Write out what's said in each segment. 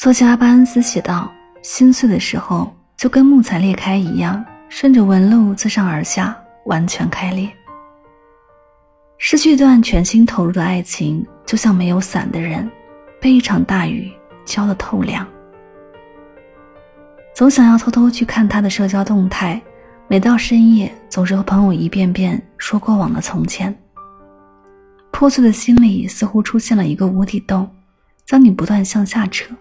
作家巴恩斯写道：“心碎的时候，就跟木材裂开一样，顺着纹路自上而下，完全开裂。失去一段全心投入的爱情，就像没有伞的人，被一场大雨浇得透凉。总想要偷偷去看他的社交动态，每到深夜，总是和朋友一遍遍说过往的从前。破碎的心里似乎出现了一个无底洞，将你不断向下扯。”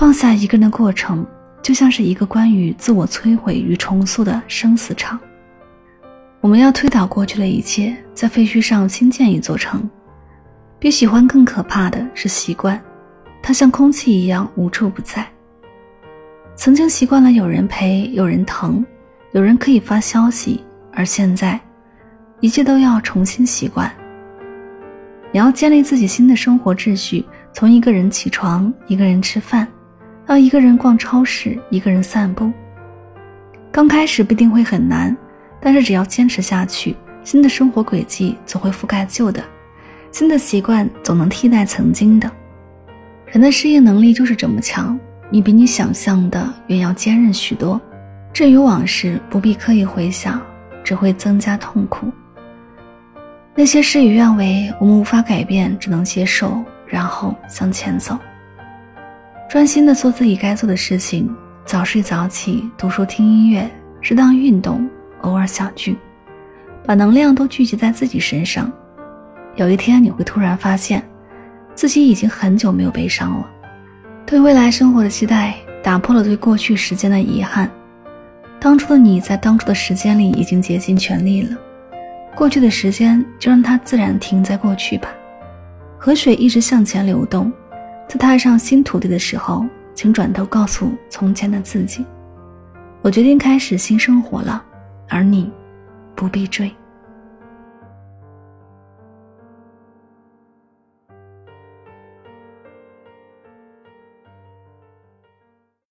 放下一个人的过程，就像是一个关于自我摧毁与重塑的生死场。我们要推倒过去的一切，在废墟上新建一座城。比喜欢更可怕的是习惯，它像空气一样无处不在。曾经习惯了有人陪，有人疼，有人可以发消息，而现在，一切都要重新习惯。你要建立自己新的生活秩序，从一个人起床，一个人吃饭。当一个人逛超市，一个人散步。刚开始必定会很难，但是只要坚持下去，新的生活轨迹总会覆盖旧的，新的习惯总能替代曾经的。人的适应能力就是这么强，你比你想象的远要坚韧许多。至于往事，不必刻意回想，只会增加痛苦。那些事与愿违，我们无法改变，只能接受，然后向前走。专心的做自己该做的事情，早睡早起，读书听音乐，适当运动，偶尔小聚，把能量都聚集在自己身上。有一天你会突然发现，自己已经很久没有悲伤了。对未来生活的期待，打破了对过去时间的遗憾。当初的你在当初的时间里已经竭尽全力了，过去的时间就让它自然停在过去吧。河水一直向前流动。在踏上新土地的时候，请转头告诉从前的自己：“我决定开始新生活了，而你不必追。”